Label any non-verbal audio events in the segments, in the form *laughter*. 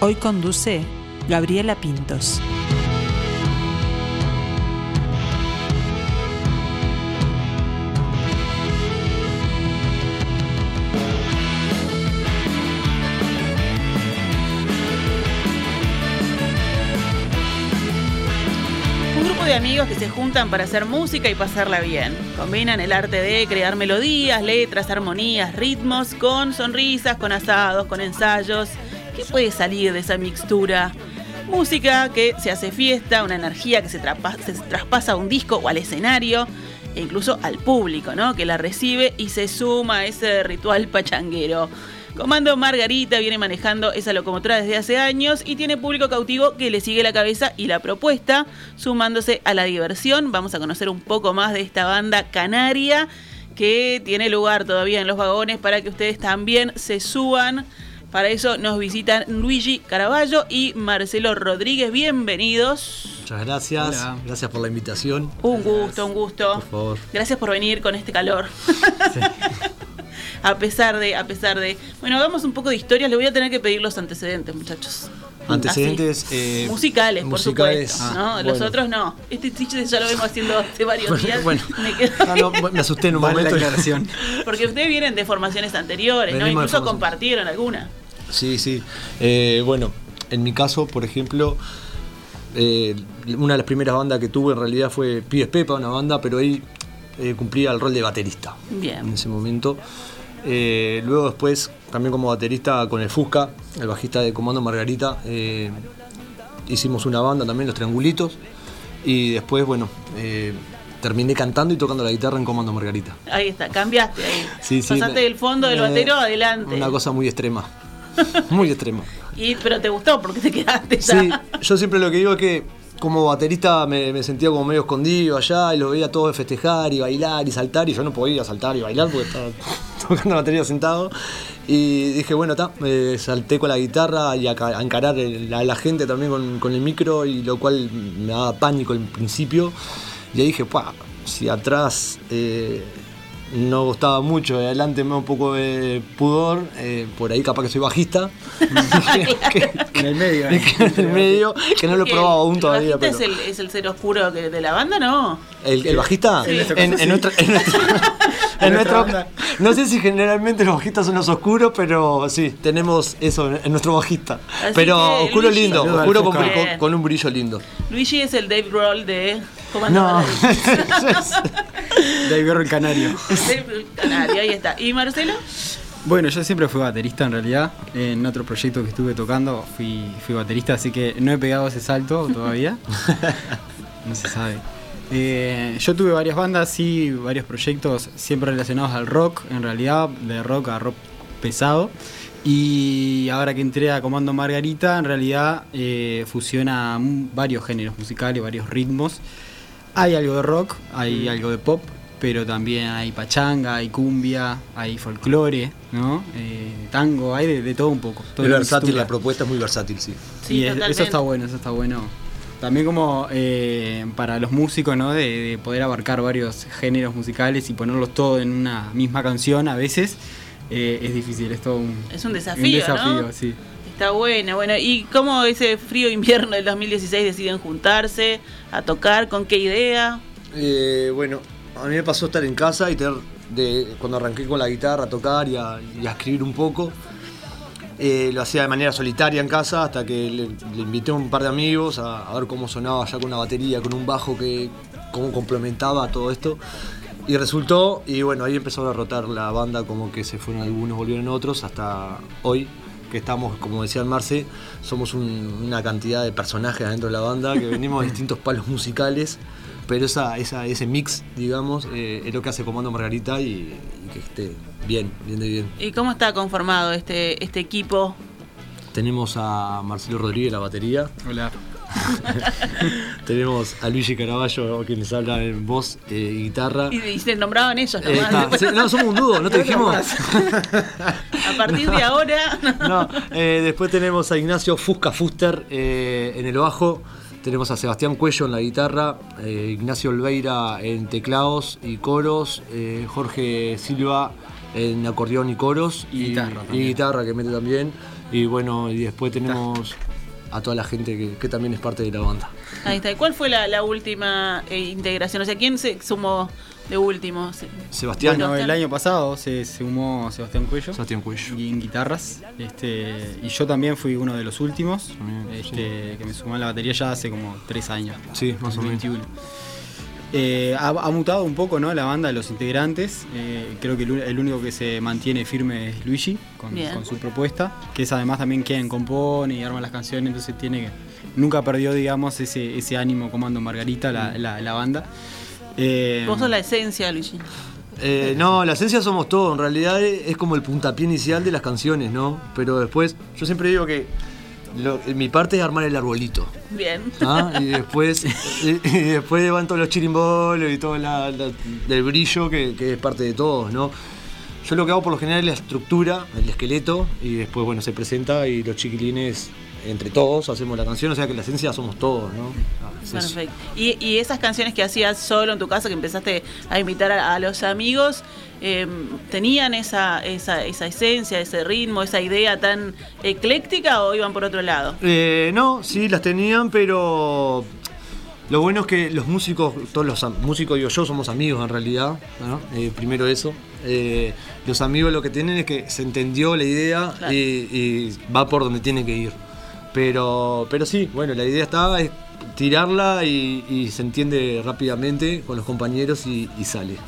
Hoy conduce Gabriela Pintos. Amigos que se juntan para hacer música y pasarla bien. Combinan el arte de crear melodías, letras, armonías, ritmos con sonrisas, con asados, con ensayos. ¿Qué puede salir de esa mixtura? Música que se hace fiesta, una energía que se, traspasa a un disco o al escenario e incluso al público, ¿no? Que la recibe y se suma a ese ritual pachanguero. Comando Margarita viene manejando esa locomotora desde hace años y tiene público cautivo que le sigue la cabeza y la propuesta, sumándose a la diversión. Vamos a conocer un poco más de esta banda canaria que tiene lugar todavía en los vagones para que ustedes también se suban. Para eso nos visitan Luigi Caraballo y Marcelo Rodríguez. Bienvenidos. Muchas gracias. Hola. Gracias por la invitación. Un gusto, un gusto. Por favor. Gracias por venir con este calor. *laughs* a pesar de, a pesar de. Bueno, hagamos un poco de historia. Le voy a tener que pedir los antecedentes, muchachos. Antecedentes, eh, musicales, por supuesto. Ah, ¿no? Los bueno. otros no. Este chiste ya lo vengo haciendo hace varios Bueno, días. bueno. Me quedo- Ah, no, me asusté en un Vale la momento. aclaración. *laughs* Porque ustedes vienen de formaciones anteriores, ¿no? Venimos Incluso compartieron alguna. Sí, sí. Eh, bueno, en mi caso, por ejemplo, eh, una de las primeras bandas que tuve en realidad fue Pibes Pepa, una banda, pero ahí eh, cumplía el rol de baterista en Bien. ese momento. Eh, luego después, también como baterista con el Fusca, el bajista de Comando Margarita, eh, hicimos una banda también, Los Triangulitos, y después, bueno, eh, terminé cantando y tocando la guitarra en Comando Margarita. Ahí está, cambiaste ahí. Sí, sí, Pasaste me- del fondo del batero adelante. Una cosa muy extrema. Muy extrema. *laughs* Y, pero te gustó porque te quedaste Sí, ya. yo siempre lo que digo es que como baterista me, me sentía como medio escondido allá y lo veía todo festejar y bailar y saltar y yo no podía saltar y bailar porque estaba tocando la batería sentado. Y dije, bueno, está, me salté con la guitarra y a, a encarar el- a la gente también con, con el micro y lo cual me daba pánico en principio. Y ahí dije, "Pua, si atrás eh, no gustaba mucho, de adelante me da un poco de pudor, eh, por ahí capaz que soy bajista. *laughs* *laughs* Que- que- En el medio. ¿eh? en el medio, que no lo he probado aún el todavía. bajista Pero es, el, es el ser oscuro de la banda, ¿no? ¿El, el bajista? Sí. En, en nuestra- en nuestra- *laughs* *laughs* en nuestra no sé si generalmente los bajistas son los oscuros, pero sí, tenemos eso en, nuestro bajista. Así pero que, oscuro Luigi- lindo, oscuro con, un brillo lindo. Luigi es el Dave Grohl de No. *laughs* Dave el Canario. Dave Canario, ahí está. ¿Y Marcelo? Bueno, yo siempre fui baterista en realidad. En otro proyecto que estuve tocando fui, fui baterista, así que no he pegado ese salto todavía. *laughs* No se sabe. Eh, yo tuve varias bandas, sí, varios proyectos siempre relacionados al rock, en realidad, de rock a rock pesado. Y ahora que entré a Comando Margarita, en realidad eh, fusiona mm, varios géneros musicales, varios ritmos. Hay algo de rock, hay algo de pop, pero también hay pachanga, hay cumbia, hay folclore, ¿no? Eh, tango, hay de, de todo un poco. Es versátil, la propuesta es muy versátil, sí. Sí, y es- eso está bueno, eso está bueno. También como eh, para los músicos, ¿no? De, de poder abarcar varios géneros musicales y ponerlos todos en una misma canción a veces eh, es difícil, es todo un, Es un un desafío, desafío, ¿no? sí. Está bueno, bueno. ¿Y cómo ese frío invierno del 2016 deciden juntarse a tocar? ¿Con qué idea? Eh, bueno, a mí me pasó estar en casa y tener, de, cuando arranqué con la guitarra a tocar y a, y a escribir un poco. Eh, lo hacía de manera solitaria en casa hasta que le, invité a un par de amigos a, ver cómo sonaba ya con una batería, con un bajo, que cómo complementaba todo esto. Y resultó, y bueno, ahí empezó a rotar la banda, como que se fueron algunos, volvieron otros, hasta hoy, que estamos, como decía el Marce, somos un- una cantidad de personajes dentro de la banda, que venimos de distintos palos musicales, pero esa, esa, ese mix, digamos, eh, es lo que hace Comando Margarita y, y que esté bien, bien de bien. ¿Y cómo está conformado este, este equipo? Tenemos a Marcelo Rodríguez, la batería, Hola. *laughs* tenemos a Luigi Caraballo, quien les habla en voz eh, y guitarra. Y, y se nombraban ellos Eh, nomás. no, somos un dúo, ¿no te *laughs* dijimos? a partir de *laughs* ahora. No, eh, después tenemos a Ignacio Fusca Fuster eh, en el bajo. Tenemos a Sebastián Cuello en la guitarra, eh, Ignacio Olveira en teclados y coros, eh, Jorge Silva en acordeón y coros. Y guitarra Y también. guitarra que mete también. Y bueno, y después tenemos a toda la gente que, que también es parte de la banda. Ahí está. ¿Y cuál fue la, la última eh, integración? O sea, ¿quién se sumó de último? Sí. Sebastián, Bueno, el año pasado se se sumó Sebastián Cuello. Sebastián Cuello. Y en guitarras. Este, y yo también fui uno de los últimos. También, este, Que me sumó a la batería ya hace como tres años. Sí, más o menos. 21. Eh, ha, ha mutado un poco ¿no? la banda de los integrantes. Eh, creo que el, el único que se mantiene firme es Luigi con, con su propuesta, que es además también quien compone y arma las canciones, entonces tiene que, nunca perdió digamos ese, ese ánimo comando Margarita, la, la- la banda. Eh, Vos sos la esencia, Luigi. Eh, no, la esencia somos todos. En realidad es, como el puntapié inicial de las canciones, ¿no? Pero después, yo siempre digo que lo- mi parte es armar el arbolito. Bien. ¿ah? Y después y, y después van todos los chirimbolos y todo la, la- el brillo que, que es parte de todos, ¿no? Yo lo que hago por lo general es la estructura, el esqueleto, y después, bueno, se presenta y los chiquilines, entre todos, hacemos la canción, o sea que la esencia somos todos, ¿no? Es. Perfecto. Y, y esas canciones que hacías solo en tu casa, que empezaste a invitar a, a los amigos, eh, ¿tenían esa, esa, esa esencia, ese ritmo, esa idea tan ecléctica o iban por otro lado? Eh, no, sí, las tenían, pero lo bueno es que los músicos, todos los músicos, digo yo, somos amigos en realidad, ¿no? Eh, primero eso. Eh, los amigos lo que tienen es que se entendió la idea Claro. y, y va por donde tiene que ir. Pero, pero sí, bueno, la idea está es tirarla y, y se entiende rápidamente con los compañeros y, y sale.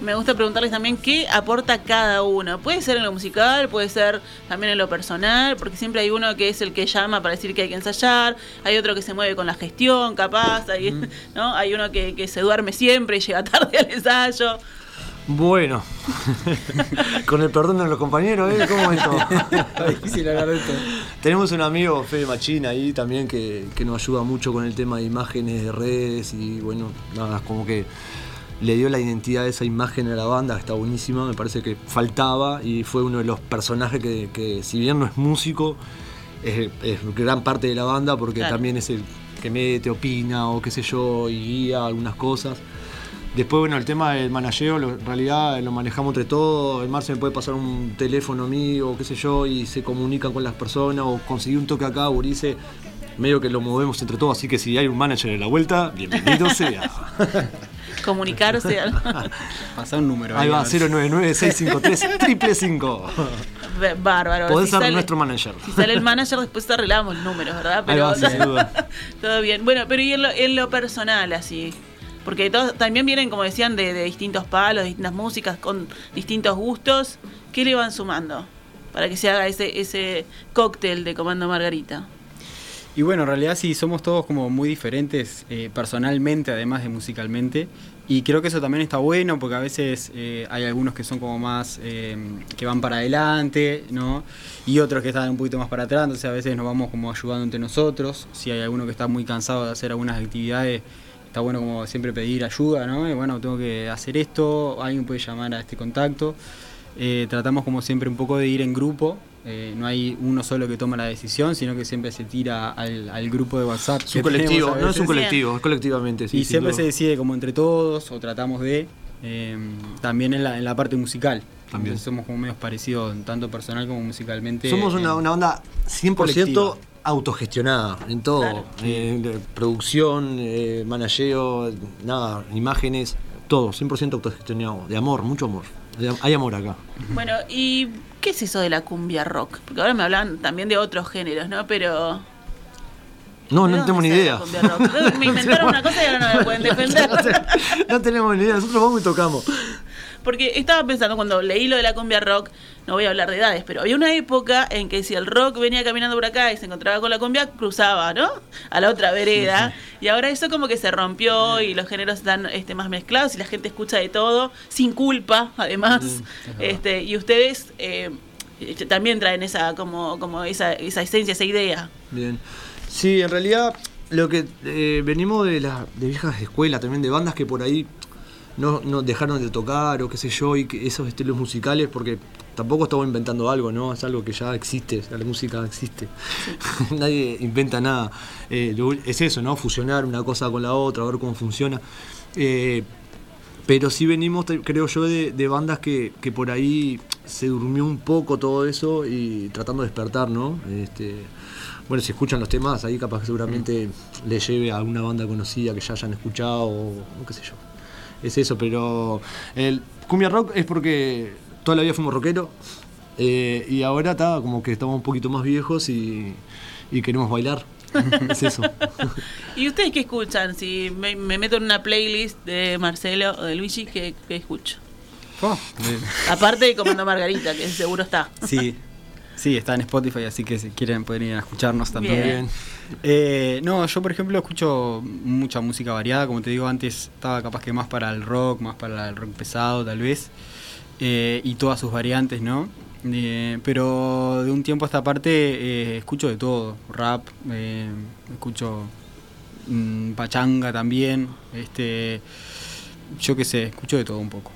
Me gusta preguntarles también qué aporta cada uno. Puede ser en lo musical, puede ser también en lo personal, porque siempre hay uno que es el que llama para decir que hay que ensayar, hay otro que se mueve con la gestión, capaz, hay, *laughs* ¿no? hay uno que, que se duerme siempre y llega *laughs* tarde al ensayo. Bueno, *laughs* con el perdón de los compañeros, ¿eh? ¿Cómo es todo? *laughs* Está difícil hablar de esto. Tenemos un amigo, Fede Machín, ahí también que, que nos ayuda mucho con el tema de imágenes de redes y bueno, nada, como que le dio la identidad de esa imagen a la banda, que está buenísima, me parece que faltaba y fue uno de los personajes que, que si bien no es músico, es, es gran parte de la banda porque Claro. también es el que mete, opina o qué sé yo y guía algunas cosas. Después, bueno, el tema del manageo, lo- en realidad lo manejamos entre todos. El Marce me puede pasar un teléfono mío, qué sé yo, y se comunican con las personas, o conseguir un toque acá, Urice, medio que lo movemos entre todos. Así que si hay un manager en la vuelta, bienvenido sea. *laughs* Comunicarse. *laughs* Pasá un número. Ahí a va, ver si- 099-653, triple 5. *laughs* Bárbaro. Podés Si ser sale- nuestro manager. Si sale el manager, después te arreglamos los números, ¿verdad? Ahí va, sí, sin duda. todo bien. Bueno, pero y en lo, en lo personal, así. Porque todos también vienen, como decían, de, de distintos palos, distintas músicas, con distintos gustos. ¿Qué le van sumando? Para que se haga ese, ese cóctel de Comando Margarita. Y bueno, en realidad sí, somos todos como muy diferentes eh, personalmente, además de musicalmente. Y creo que eso también está bueno porque a veces eh, hay algunos que son como más, eh, que van para adelante, ¿no? Y otros que están un poquito más para atrás, entonces a veces nos vamos como ayudando entre nosotros. Si hay alguno que está muy cansado de hacer algunas actividades, está bueno como siempre pedir ayuda, ¿no? Y bueno, tengo que hacer esto, alguien puede llamar a este contacto. Eh, tratamos como siempre un poco de ir en grupo, eh, no hay uno solo que toma la decisión, sino que siempre se tira al, al grupo de WhatsApp. Es un colectivo, no es un colectivo, es colectivamente, sí. y siempre duda. se decide como entre todos, o tratamos de, eh, también en la, en la parte musical. También. Entonces somos como medios parecidos, tanto personal como musicalmente. Somos una, una banda 100% colectiva. Autogestionada en todo. Claro. Eh, producción, eh, manageo, nada, imágenes, todo, 100% autogestionado. De amor, mucho amor. De- Hay amor acá. Bueno, ¿y qué es eso de la cumbia rock? Porque ahora me hablan también de otros géneros, ¿no? Pero. No, ¿de no tenemos ni idea. *laughs* Me inventaron una cosa y ahora no me pueden *laughs* defender. no tenemos ni idea, nosotros vamos y tocamos. Porque estaba pensando cuando leí lo de la cumbia rock, no voy a hablar de edades, pero había una época en que si el rock venía caminando por acá y se encontraba con la cumbia, cruzaba, ¿no? A la otra vereda. Y ahora eso como que se rompió y los géneros están este, más mezclados y la gente escucha de todo, sin culpa, además. este Y ustedes eh, también traen esa como, como esa, esa esencia, esa idea. Bien. Sí, en realidad lo que eh, venimos de las de viejas escuelas, también de bandas que por ahí no, no dejaron de tocar o qué sé yo, y que esos estilos musicales, porque tampoco estamos inventando algo, ¿no? Es algo que ya existe, la música existe. *laughs* Nadie inventa nada. Eh, es eso, ¿no? Fusionar una cosa con la otra, ver cómo funciona. Eh, pero sí venimos, creo yo, de, de bandas que, que por ahí se durmió un poco todo eso y tratando de despertar, ¿no? Este, bueno, si escuchan los temas, ahí capaz que seguramente les lleve a alguna banda conocida que ya hayan escuchado o, o qué sé yo. Es eso, pero el cumbia rock es porque toda la vida fuimos rockeros eh, y ahora está como que estamos un poquito más viejos y, y queremos bailar. *laughs* es eso. ¿Y ustedes qué escuchan? Si me, me meto en una playlist de Marcelo o de Luigi, ¿qué, qué escucho? Oh, Aparte de Comando Margarita, que seguro está. sí, sí, está en Spotify, así que si quieren pueden ir a escucharnos también. Bien. Eh, no, yo por ejemplo escucho mucha música variada, como te digo antes, estaba capaz que más para el rock, más para el rock pesado tal vez, eh, y todas sus variantes, ¿no? Eh, pero de un tiempo a esta parte eh, escucho de todo, rap, escucho mm, pachanga también, este, yo qué sé, escucho de todo un poco.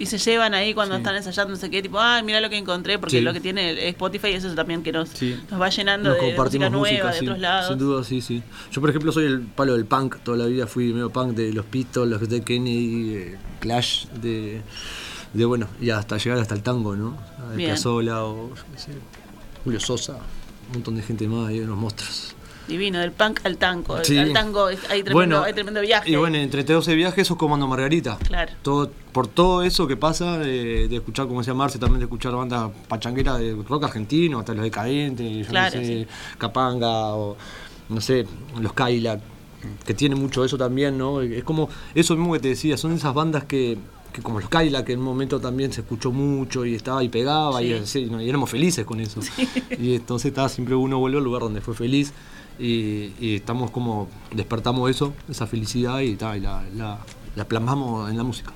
Y se llevan ahí cuando Sí. están ensayando, no sé qué, tipo, ay, mira lo que encontré, porque Sí. lo que tiene Spotify eso es también que nos, Sí. nos va llenando Nos de, de música compartimos nueva, de otros lados. Sin duda, sí, sí. Yo, por ejemplo, soy el palo del punk. Toda la vida fui medio punk de los Pistols, los de Kennedy, eh, Clash, de, de bueno, y hasta llegar hasta el tango, ¿no? De. Piazzolla o yo qué sé, Julio Sosa, un montón de gente más, hay unos monstruos. Divino, del punk al tango. Sí. Al tango hay tremendo, hay tremendo viaje. Y bueno, entre todos ese viaje, eso es Comando Margarita. Claro. Todo, por todo eso que pasa, de, de escuchar, como decía Marce, también de escuchar bandas pachangueras de rock argentino, hasta los decadentes, yo Claro, no sé, sí. Capanga, o no sé, los Cadillac, que tienen mucho eso también, ¿no? Es como eso mismo que te decía, son esas bandas que, que como los Cadillac, que en un momento también se escuchó mucho y estaba y pegaba, Sí. y, y éramos felices con eso. *laughs* Y entonces estaba siempre uno vuelve al lugar donde fue feliz. Y, y estamos como, despertamos eso, esa felicidad y, ta, y la, la- la plasmamos en la música.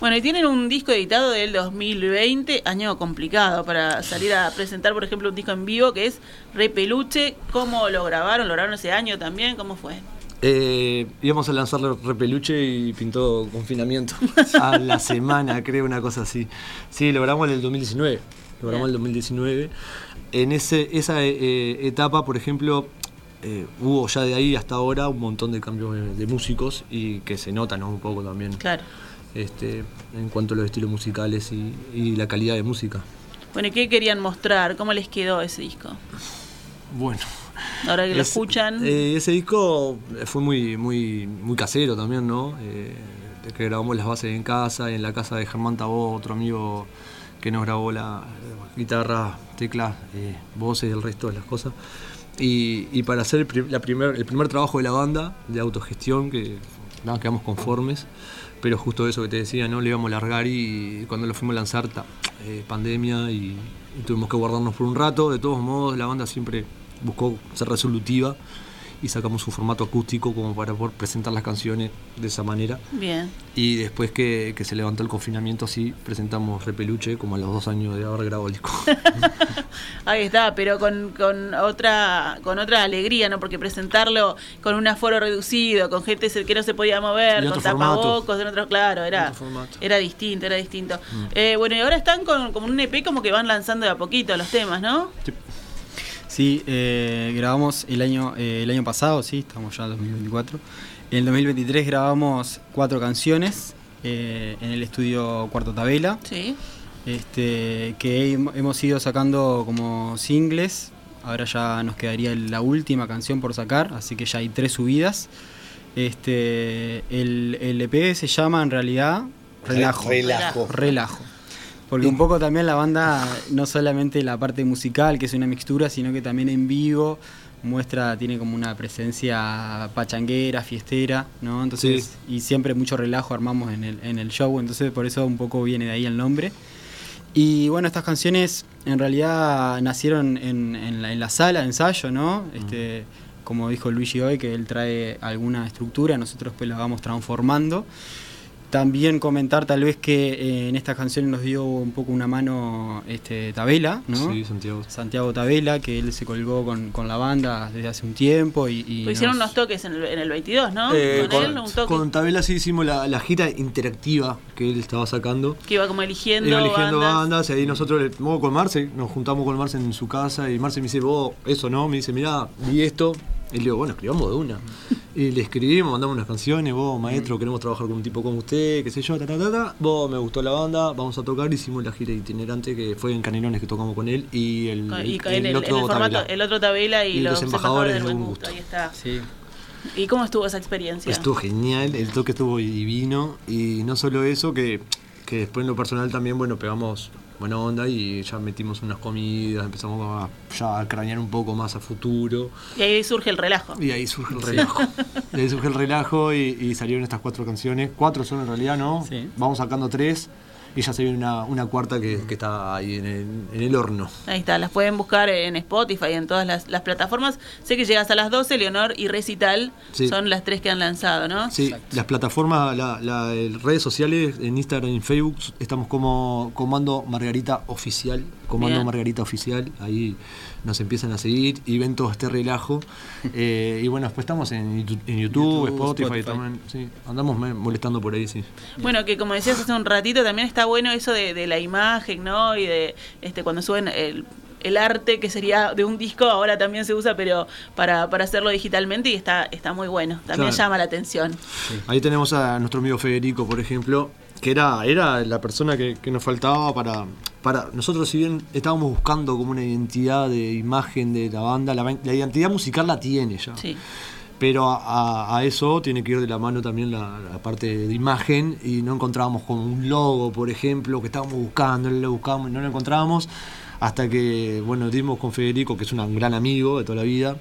Bueno, y tienen un disco editado del 2020, año complicado para salir a presentar, por ejemplo, un disco en vivo que es Re Peluche. ¿Cómo lo grabaron? ¿Lo grabaron ese año también? ¿Cómo fue? Eh, íbamos a lanzar Repeluche y pintó confinamiento. *laughs* A la semana, creo, una cosa así. Sí, lo grabamos en el 2019. Lo grabamos en el 2019. En ese, esa eh, etapa, por ejemplo, eh, hubo ya de ahí hasta ahora un montón de cambios de, de músicos y que se notan ¿no? un poco también Claro. este, en cuanto a los estilos musicales y, y la calidad de música. Bueno, ¿y qué querían mostrar? ¿Cómo les quedó ese disco? Bueno. Ahora que lo Es- escuchan. eh, ese disco fue muy, muy, muy casero también, ¿no? Eh, que grabamos las bases en casa, en la casa de Germán Tabó, otro amigo que nos grabó la eh, guitarra, teclas, eh, voces y el resto de las cosas. Y, para hacer el, la primer, el primer trabajo de la banda, de autogestión, que nada, quedamos conformes, pero justo eso que te decía, ¿no? Le íbamos a largar y cuando lo fuimos a lanzar, ta, eh, pandemia y, y tuvimos que guardarnos por un rato. De todos modos, la banda siempre buscó ser resolutiva y sacamos un formato acústico como para poder presentar las canciones de esa manera. Bien. Y después que, que se levantó el confinamiento, sí, presentamos Repeluche como a los dos años de haber grabado el disco. *laughs* Ahí está, pero con, con otra con otra alegría, ¿no? Porque presentarlo con un aforo reducido, con gente que no se podía mover, con otro formato. tapabocos, en otro, claro, era. Mm. era distinto, era distinto. Eh, bueno, y ahora están con como un EP como que van lanzando de a poquito los temas, ¿no? Sí, eh, grabamos el año, eh, el año pasado, sí, estamos ya en 2024. En el 2023 grabamos cuatro canciones eh, en el estudio Cuarto Tabela, Sí. este, que hem- hemos ido sacando como singles. Ahora ya nos quedaría la última canción por sacar, así que ya hay tres subidas. Este, el, el EP se llama en realidad Relajo. Relajo. Relajo. Porque un poco también la banda, no solamente la parte musical, que es una mixtura, sino que también en vivo muestra, tiene como una presencia pachanguera, fiestera, ¿no? Entonces, Sí. y siempre mucho relajo armamos en el, en el show, entonces por eso un poco viene de ahí el nombre. Y bueno, estas canciones en realidad nacieron en, en la, en la sala de ensayo, ¿no? Este, como dijo Luigi hoy, que él trae alguna estructura, nosotros pues la vamos transformando. También comentar tal vez que eh, en estas canciones nos dio un poco una mano este, Tabela, ¿no? Sí, Santiago. Santiago Tabela, que él se colgó con, con la banda desde hace un tiempo y... y Pues hicieron nos- unos toques en el, en el 22, ¿no? Eh, con, él, un toque con Tabela sí hicimos la, la gira interactiva que él estaba sacando. que iba como eligiendo, Iba eligiendo bandas. bandas. y ahí nosotros le- vamos con Marce, nos juntamos con Marce en su casa y Marce me dice, vos, eso no, me dice, mirá, vi esto. Y le digo, bueno, escribamos de una. Y le escribimos, mandamos unas canciones, vos, maestro, queremos trabajar con un tipo como usted, qué sé yo, ta, ta, ta, ta. Vos, me gustó la banda, vamos a tocar, hicimos la gira itinerante que fue en Canelones que tocamos con él y el, y el- otro el formato, Tabela. el otro tabela y, Y los embajadores del de buen gusto. Ahí está. Sí. ¿Y cómo estuvo esa experiencia? Estuvo genial, el toque estuvo divino y no solo eso, que, que después en lo personal también, bueno, pegamos buena onda y ya metimos unas comidas, empezamos a, ya a cranear un poco más a futuro Y ahí surge el relajo. y ahí surge el relajo. Y *laughs* ahí surge el relajo y, y salieron estas cuatro canciones, cuatro son en realidad, ¿no? Sí. Vamos sacando tres y ya se viene una, una cuarta que, que está ahí en el, en el horno. Ahí está, las pueden buscar en Spotify, en todas las, las plataformas. Sé que llegas a las 12, Leonor y Recital Sí. son las tres que han lanzado, ¿no? Sí, las plataformas, la, la- redes sociales, en Instagram y en Facebook, estamos como Comando Margarita Oficial. Comando Bien. Margarita Oficial, ahí nos empiezan a seguir y ven todo este relajo. *laughs* Eh, y bueno, después estamos en, en YouTube, YouTube, Spotify, Spotify. también. Sí, andamos molestando por ahí, sí. Bueno, que como decías hace un ratito, también está bueno eso de, de la imagen, ¿no? Y de este cuando suben el, el arte que sería de un disco, ahora también se usa, pero para, para hacerlo digitalmente y está, está muy bueno. También Claro. llama la atención. Ahí tenemos a nuestro amigo Federico, por ejemplo, que era, era la persona que, que nos faltaba para, para. Nosotros, si bien estábamos buscando como una identidad de imagen de la banda, la, la identidad musical la tiene ya. Sí. Pero a, eso tiene que ir de la mano también la, la parte de imagen y no encontrábamos como un logo, por ejemplo, que estábamos buscando, lo buscábamos no lo encontrábamos. Hasta que, bueno, dimos con Federico, que es un gran amigo de toda la vida,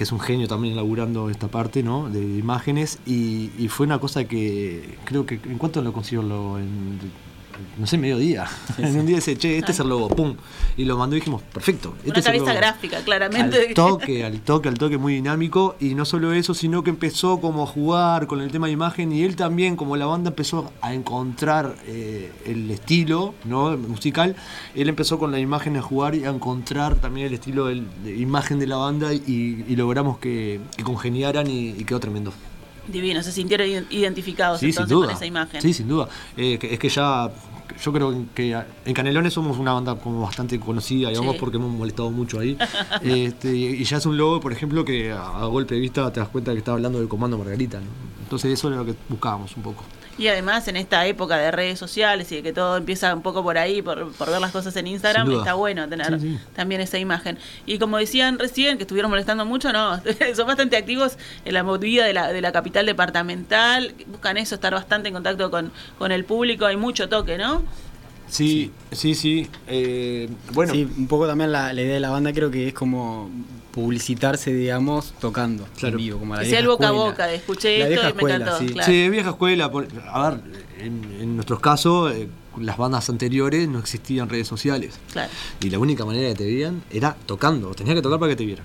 que es un genio también laburando esta parte, ¿no? De imágenes. Y, fue una cosa que creo que, ¿en cuánto lo consiguió? En, no sé, mediodía. en un día dice, che, este es el logo, pum. Y lo mandó y dijimos, perfecto. Este Una es cabeza gráfica, claramente. Al toque, al toque, al toque muy dinámico. Y no solo eso, sino que empezó como a jugar con el tema de imagen. Y él también, como la banda empezó a encontrar eh, el estilo ¿no? musical, él empezó con la imagen a jugar y a encontrar también el estilo del- de imagen de la banda. Y, y logramos que, que congeniaran y, y quedó tremendo. Divino, se sintieron iden- identificados Sí, sin entonces duda. con esa imagen. Sí, sin duda. Eh, que- es que ya, yo creo que en Canelones somos una banda como bastante conocida, digamos, Sí. porque hemos molestado mucho ahí. *laughs* Este, y ya es un logo, por ejemplo, que a, a golpe de vista te das cuenta que está hablando del comando Margarita. ¿no? Entonces eso era lo que buscábamos un poco. Y además en esta época de redes sociales y de que todo empieza un poco por ahí, por, por ver las cosas en Instagram, está bueno tener Sí, sí. también esa imagen. Y como decían recién, que estuvieron molestando mucho, no, *laughs* son bastante activos en la movida de la, de la capital departamental, buscan eso, estar bastante en contacto con, con el público, hay mucho toque, ¿no? Sí, sí, sí. eh, bueno, Sí, un poco también la, la idea de la banda creo que es como publicitarse, digamos, tocando Claro. en vivo, como la Que sea el boca a boca, escuché La esto vieja y me escuela, encantó. sí. claro. Sí, vieja escuela. por- a ver, en, en nuestros casos, eh, las bandas anteriores no existían redes sociales. Claro. Y la única manera que te veían era tocando. Tenías que tocar para que te vieran.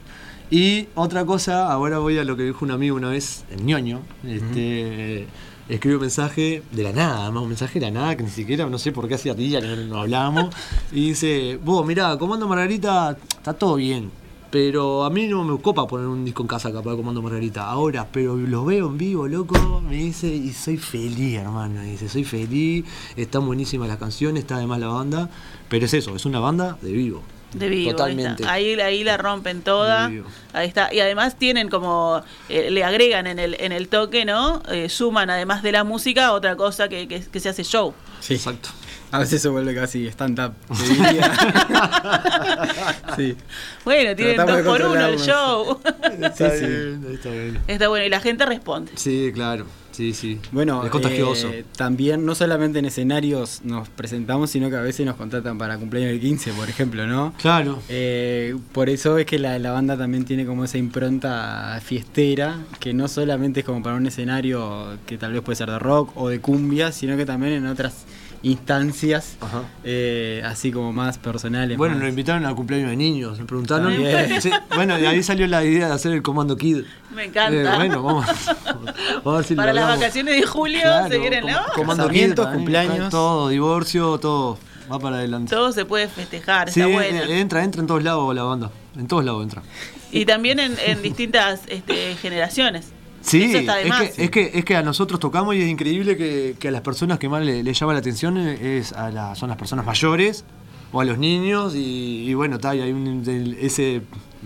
Y otra cosa, ahora voy a lo que dijo un amigo una vez, el ñoño. Este, escribió un mensaje de la nada, además un mensaje de la nada que ni siquiera, no sé por qué hacía día que no, no hablábamos. y dice, vos, mirá, Comando Margarita está todo bien. Pero a mí no me copa poner un disco en casa capaz de Comando Margarita. Ahora, pero los veo en vivo, loco. Me dice, y soy feliz, hermano. Me dice, soy feliz. Están buenísimas las canciones, está además la banda. Pero es eso, es una banda de vivo. De vivo, ahí Totalmente. Ahí, ahí la rompen toda. De vivo. Ahí está. Y además tienen como, eh, le agregan en el, en el toque, ¿no? Eh, suman además de la música otra cosa que, que, que se hace show. Sí. Exacto. A veces se vuelve casi stand-up. *laughs* *laughs* sí. Bueno, tienen Tratamos dos por uno el show. *laughs* Está Sí, sí. bien, está bien. está bueno. Y la gente responde. Sí, claro. Sí, sí. Bueno, es contagioso. eh, también no solamente en escenarios nos presentamos, sino que a veces nos contratan para cumpleaños del 15, por ejemplo, ¿no? claro. Eh, por eso es que la, la banda también tiene como esa impronta fiestera, que no solamente es como para un escenario que tal vez puede ser de rock o de cumbia, sino que también en otras instancias, eh, así como más personales. Bueno, más- nos invitaron al cumpleaños de niños, me preguntaron. Sí, bueno, de ahí salió la idea de hacer el Comando Kid. Me encanta. Eh, bueno, vamos, *laughs* vamos a ver si lo Para las vacaciones de julio Claro, se vienen, com- ¿no? Comando Kid, cumpleaños. Todo, divorcio, todo. Va para adelante. Todo se puede festejar, Sí, está bueno. eh, entra, entra en todos lados la banda. En todos lados entra. Y también en, en distintas este, generaciones. Sí, Eso está de es, más. que, es, que, es que a nosotros tocamos y es increíble que, que a las personas que más le, le llama la atención es a la- son las personas mayores o a los niños y, y bueno, está, y hay un, ese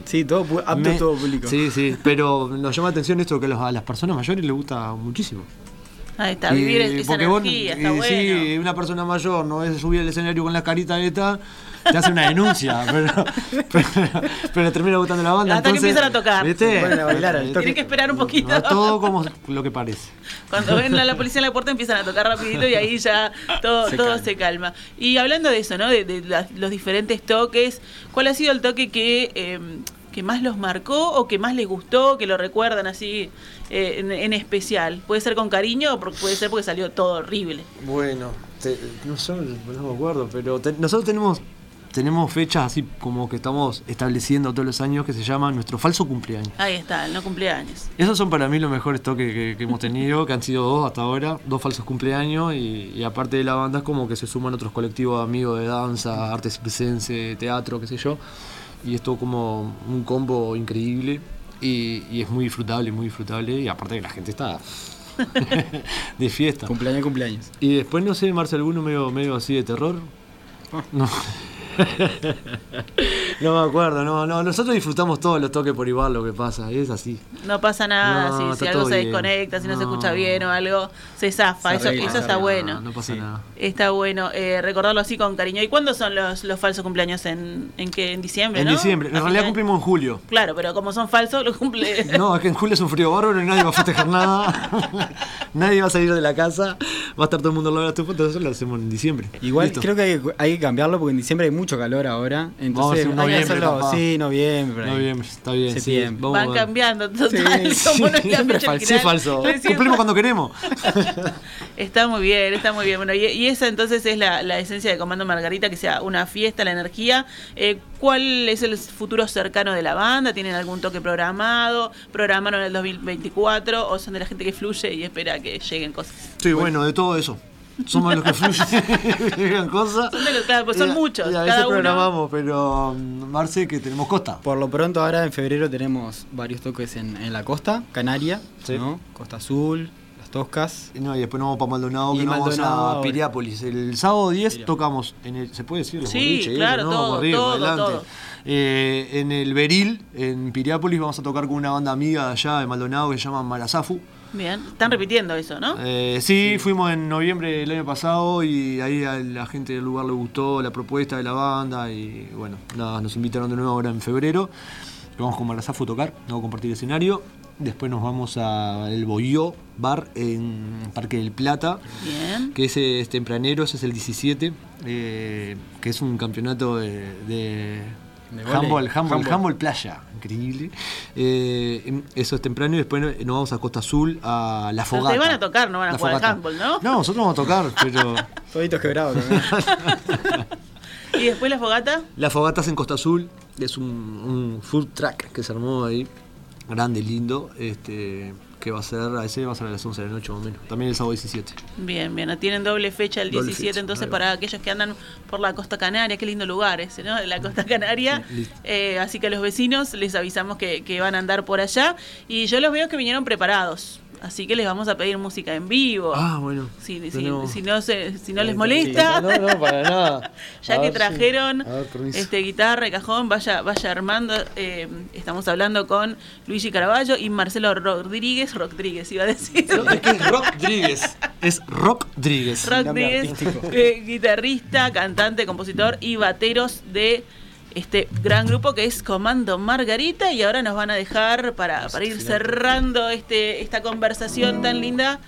Sí, todo apto Me- todo público. Sí, sí, pero nos llama la atención esto que a los- a las personas mayores les gusta muchísimo. Ahí está, Y vivir esa porque vos, energía, está y bueno. Sí, una persona mayor no es subir al escenario con la carita esta, te hace una denuncia, *laughs* pero, pero, pero le termina gustando la banda. Hasta que entonces, empiezan a tocar. ¿viste? Toque. Tienen que esperar un poquito. Todo como lo que parece. Cuando ven a la policía en la puerta empiezan a tocar rapidito y ahí ya todo, Se todo calma. se calma. Y hablando de eso, ¿no? De, los diferentes toques, ¿cuál ha sido el toque que, eh, que más los marcó o que más les gustó, que lo recuerdan así eh, en, en especial? Puede ser con cariño o puede ser porque salió todo horrible. Bueno, te- no sé, no me acuerdo, pero te- nosotros tenemos tenemos fechas así como que estamos estableciendo todos los años que se llama nuestro falso cumpleaños. Ahí está, el no cumpleaños. Esos son para mí los mejores toques que, que hemos tenido, que han sido dos hasta ahora, dos falsos cumpleaños y, y aparte de la banda es como que se suman otros colectivos de amigos de danza, arte circense, teatro, qué sé yo, y es todo como un combo increíble y, y es muy disfrutable, muy disfrutable y aparte que la gente está *laughs* de fiesta. Cumpleaños, cumpleaños. Y después, no sé, Marce, alguno medio, medio así de terror. Ah. No. *laughs* no me acuerdo, no, no. Nosotros disfrutamos todos los toques por igual, lo que pasa, es así. No pasa nada No, si, algo se bien. desconecta, si no, se escucha bien o algo, se zafa. Se eso arregla, eso se está arregla. bueno. No, no pasa Sí. nada. Está bueno eh, recordarlo así con cariño. ¿Y cuándo son los, los falsos cumpleaños? ¿En, en qué? ¿En diciembre? En ¿no? diciembre, en realidad cumplimos en julio. Claro, pero como son falsos, los cumple. *laughs* No, es que en julio es un frío bárbaro y nadie va a festejar nada. *laughs* nadie va a salir de la casa. Va a estar todo el mundo al lado de la estufa, entonces lo hacemos en diciembre. Igual Listo. creo que hay, que hay que cambiarlo porque en diciembre hay mucho calor ahora. Entonces Vamos a hacer hay que noviembre, hacerlo-. Sí, noviembre. No, bien, está bien. sí. Vamos Van cambiando total. Sí, como no es la Siempre fecha falso. Cumplimos cuando queremos. *laughs* Está muy bien, está muy bien. Bueno, y, y esa entonces es la, la esencia de Comando Margarita, que sea una fiesta, la energía. Eh, ¿Cuál es el futuro cercano de la banda? ¿Tienen algún toque programado? ¿Programaron el 2024? ¿O son de la gente que fluye y espera que lleguen cosas? Sí, bueno, de todo eso. Somos los que fluyen *laughs* llegan cosas. Son de los- claro, pues son Y muchos, Y a cada veces uno- programamos, pero mm, Marce, que tenemos costa. Por lo pronto ahora en febrero tenemos varios toques en, en la costa, Canaria, Sí. ¿no? Costa Azul, Las Toscas. No, y después nos vamos para Maldonado, Y que nos vamos a. Piriápolis. El sábado 10 Piriápolis. tocamos en el. ¿Se puede decir? Sí, boliches, claro, ¿no? todo, adelante. Eh, en el Beril, en Piriápolis, vamos a tocar con una banda amiga de allá de Maldonado que se llama Marazafu. Bien, están repitiendo eso, ¿no? Eh, sí, fuimos en noviembre del año pasado y ahí a la gente del lugar le gustó la propuesta de la banda y bueno, nada, nos invitaron de nuevo ahora en febrero. Vamos con Marazafu a tocar, vamos a compartir escenario. Después nos vamos al Boyó Bar en Parque del Plata, Bien. que ese es tempranero, ese es el 17, eh, que es un campeonato de, de De handball, vóley. handball, Handball. handball playa, increíble. Eh, eso es temprano y después nos vamos a Costa Azul a La Pero Fogata. te van a tocar, no van a La jugar al handball, ¿no? No, nosotros vamos a tocar, pero *laughs* Toditos quebrados. *laughs* ¿Y después la fogata? La Fogata es en Costa Azul, es un, un food track que se armó ahí, grande, lindo, este que va a ser, a ese va a ser a las 11 de la noche más o menos, también el sábado 17. Bien, bien. Tienen doble fecha el Doble 17, fecha, entonces para aquellos que andan por la costa canaria, qué lindo lugar ese, ¿no? La costa canaria. Sí. Eh, así que a los vecinos les avisamos que, que van a andar por allá. Y yo los veo que vinieron preparados. Así que les vamos a pedir música en vivo. Ah, bueno. Si, si- tenemos- si no, se, si no les molesta. No, no, para nada. *laughs* Ya A que si- trajeron ver, este guitarra y cajón, vaya, vaya armando. eh, estamos hablando con Luigi Caraballo y Marcelo Rodríguez, Rodríguez iba a decir. Es que es Rodríguez. Es Rodríguez. Rodríguez, eh, guitarrista, cantante, compositor y bateros de este gran grupo que es Comando Margarita y ahora nos van a dejar para, para ir cerrando este, esta conversación tan linda.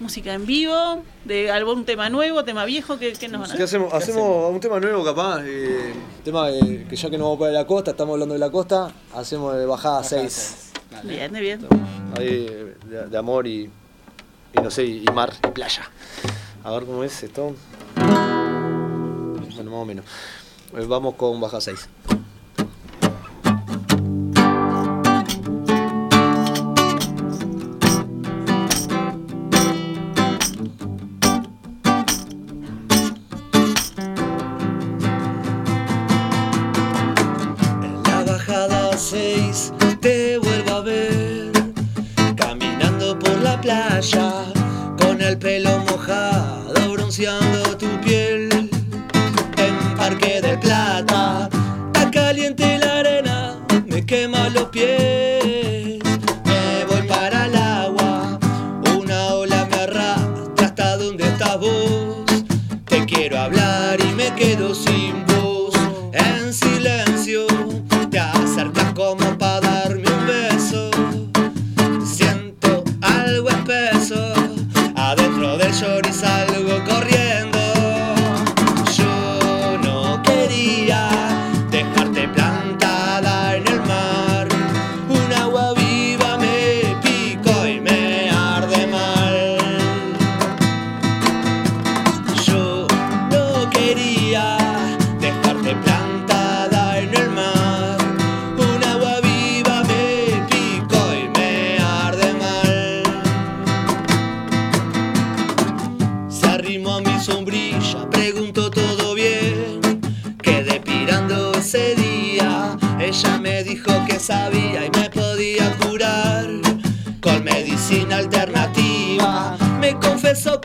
Música en vivo, de algún tema nuevo, tema viejo, ¿qué, qué nos van a ¿Qué hacemos? Hacemos un tema nuevo capaz, eh, tema de- que ya que nos vamos para la costa, estamos hablando de la costa, hacemos de bajada 6. Bien, bien. Ahí de, de amor y, y no sé, y mar y playa. A ver cómo es esto. Bueno, más o menos. Vamos con baja 6.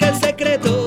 El secreto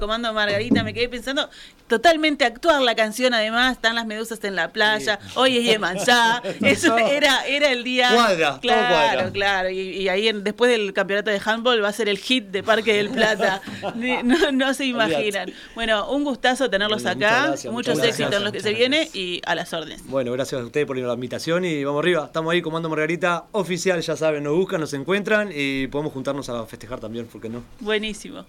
Comando Margarita, me quedé pensando, totalmente actuar la canción además, están las medusas en la playa, hoy es Yemanjá, *laughs* eso era, era el día... Cuadra, todo claro, cuadra. claro, y, y ahí en- después del campeonato de handball va a ser el hit de Parque del Plata, *laughs* no, no se imaginan. Bueno, un gustazo tenerlos Bueno, acá, gracias, muchos éxitos en lo que se viene y a las órdenes. Bueno, gracias a ustedes por la invitación y vamos arriba. Estamos ahí, Comando Margarita oficial, ya saben, nos buscan, nos encuentran y podemos juntarnos a festejar también, ¿por qué no? Buenísimo.